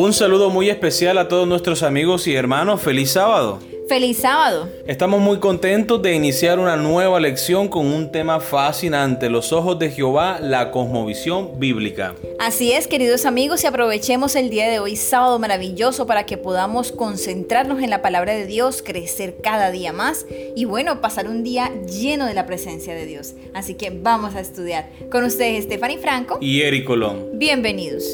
Un saludo muy especial a todos nuestros amigos y hermanos. Feliz sábado. Feliz sábado. Estamos muy contentos de iniciar una nueva lección con un tema fascinante, los ojos de Jehová, la cosmovisión bíblica. Así es, queridos amigos, y aprovechemos el día de hoy, sábado maravilloso, para que podamos concentrarnos en la palabra de Dios, crecer cada día más y bueno, pasar un día lleno de la presencia de Dios. Así que vamos a estudiar. Con ustedes, Stephanie Franco y Eric Colón. Bienvenidos.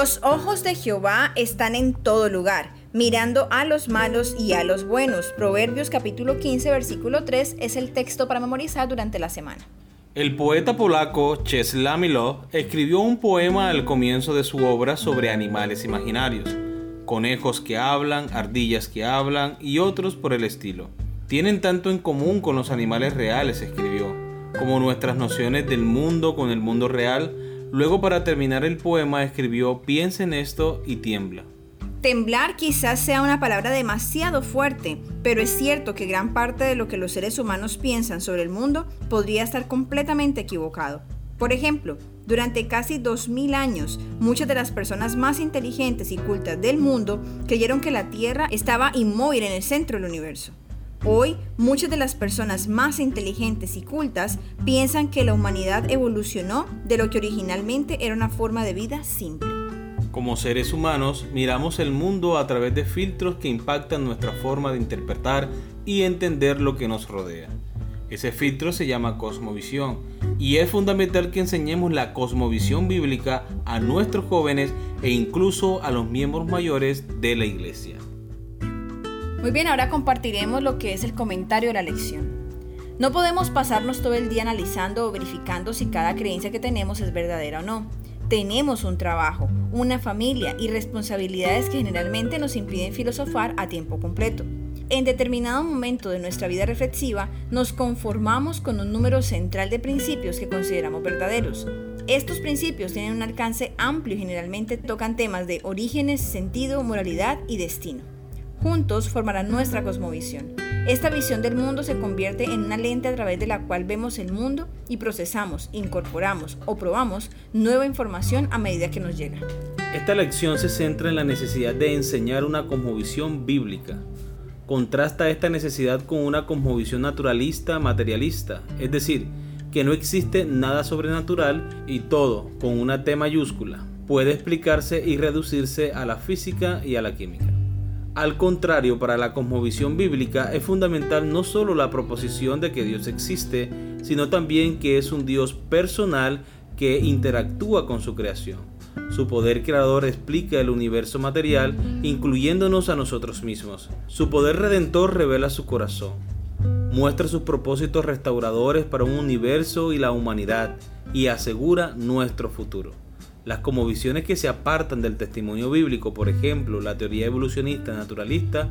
Los ojos de Jehová están en todo lugar, mirando a los malos y a los buenos. Proverbios capítulo 15, versículo 3 es el texto para memorizar durante la semana. El poeta polaco Czesław Milosz escribió un poema al comienzo de su obra sobre animales imaginarios, conejos que hablan, ardillas que hablan y otros por el estilo. Tienen tanto en común con los animales reales, escribió, como nuestras nociones del mundo con el mundo real Luego para terminar el poema escribió Piensa en esto y tiembla. Temblar quizás sea una palabra demasiado fuerte, pero es cierto que gran parte de lo que los seres humanos piensan sobre el mundo podría estar completamente equivocado. Por ejemplo, durante casi 2000 años, muchas de las personas más inteligentes y cultas del mundo creyeron que la Tierra estaba inmóvil en el centro del universo. Hoy, muchas de las personas más inteligentes y cultas piensan que la humanidad evolucionó de lo que originalmente era una forma de vida simple. Como seres humanos, miramos el mundo a través de filtros que impactan nuestra forma de interpretar y entender lo que nos rodea. Ese filtro se llama cosmovisión y es fundamental que enseñemos la cosmovisión bíblica a nuestros jóvenes e incluso a los miembros mayores de la iglesia. Muy bien, ahora compartiremos lo que es el comentario de la lección. No podemos pasarnos todo el día analizando o verificando si cada creencia que tenemos es verdadera o no. Tenemos un trabajo, una familia y responsabilidades que generalmente nos impiden filosofar a tiempo completo. En determinado momento de nuestra vida reflexiva, nos conformamos con un número central de principios que consideramos verdaderos. Estos principios tienen un alcance amplio y generalmente tocan temas de orígenes, sentido, moralidad y destino. Juntos formarán nuestra cosmovisión. Esta visión del mundo se convierte en una lente a través de la cual vemos el mundo y procesamos, incorporamos o probamos nueva información a medida que nos llega. Esta lección se centra en la necesidad de enseñar una cosmovisión bíblica. Contrasta esta necesidad con una cosmovisión naturalista, materialista, es decir, que no existe nada sobrenatural y todo, con una T mayúscula, puede explicarse y reducirse a la física y a la química. Al contrario, para la cosmovisión bíblica es fundamental no solo la proposición de que Dios existe, sino también que es un Dios personal que interactúa con su creación. Su poder creador explica el universo material, incluyéndonos a nosotros mismos. Su poder redentor revela su corazón. Muestra sus propósitos restauradores para un universo y la humanidad y asegura nuestro futuro. Las visiones que se apartan del testimonio bíblico, por ejemplo, la teoría evolucionista naturalista,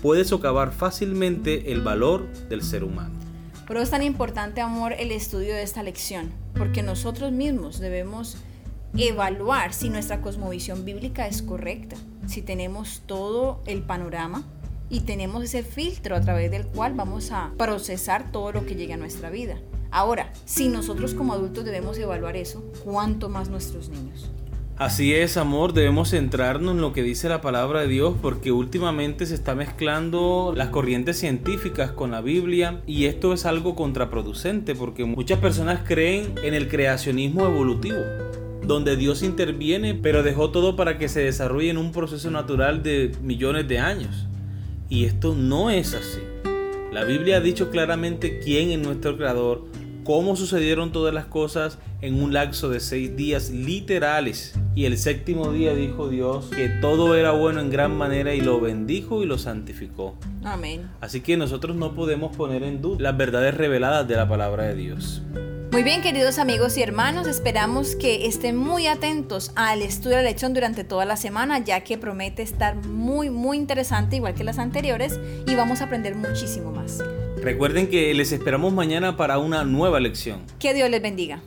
puede socavar fácilmente el valor del ser humano. Por eso es tan importante, amor, el estudio de esta lección, porque nosotros mismos debemos evaluar si nuestra cosmovisión bíblica es correcta, si tenemos todo el panorama y tenemos ese filtro a través del cual vamos a procesar todo lo que llega a nuestra vida. Ahora, si nosotros como adultos debemos evaluar eso, ¿cuánto más nuestros niños? Así es, amor, debemos centrarnos en lo que dice la palabra de Dios porque últimamente se está mezclando las corrientes científicas con la Biblia y esto es algo contraproducente porque muchas personas creen en el creacionismo evolutivo, donde Dios interviene pero dejó todo para que se desarrolle en un proceso natural de millones de años. Y esto no es así. La Biblia ha dicho claramente quién es nuestro creador, cómo sucedieron todas las cosas en un lapso de seis días literales. Y el séptimo día dijo Dios que todo era bueno en gran manera y lo bendijo y lo santificó. Amén. Así que nosotros no podemos poner en duda las verdades reveladas de la palabra de Dios. Muy bien, queridos amigos y hermanos, esperamos que estén muy atentos al estudio de la lección durante toda la semana, ya que promete estar muy, muy interesante, igual que las anteriores, y vamos a aprender muchísimo más. Recuerden que les esperamos mañana para una nueva lección. Que Dios les bendiga.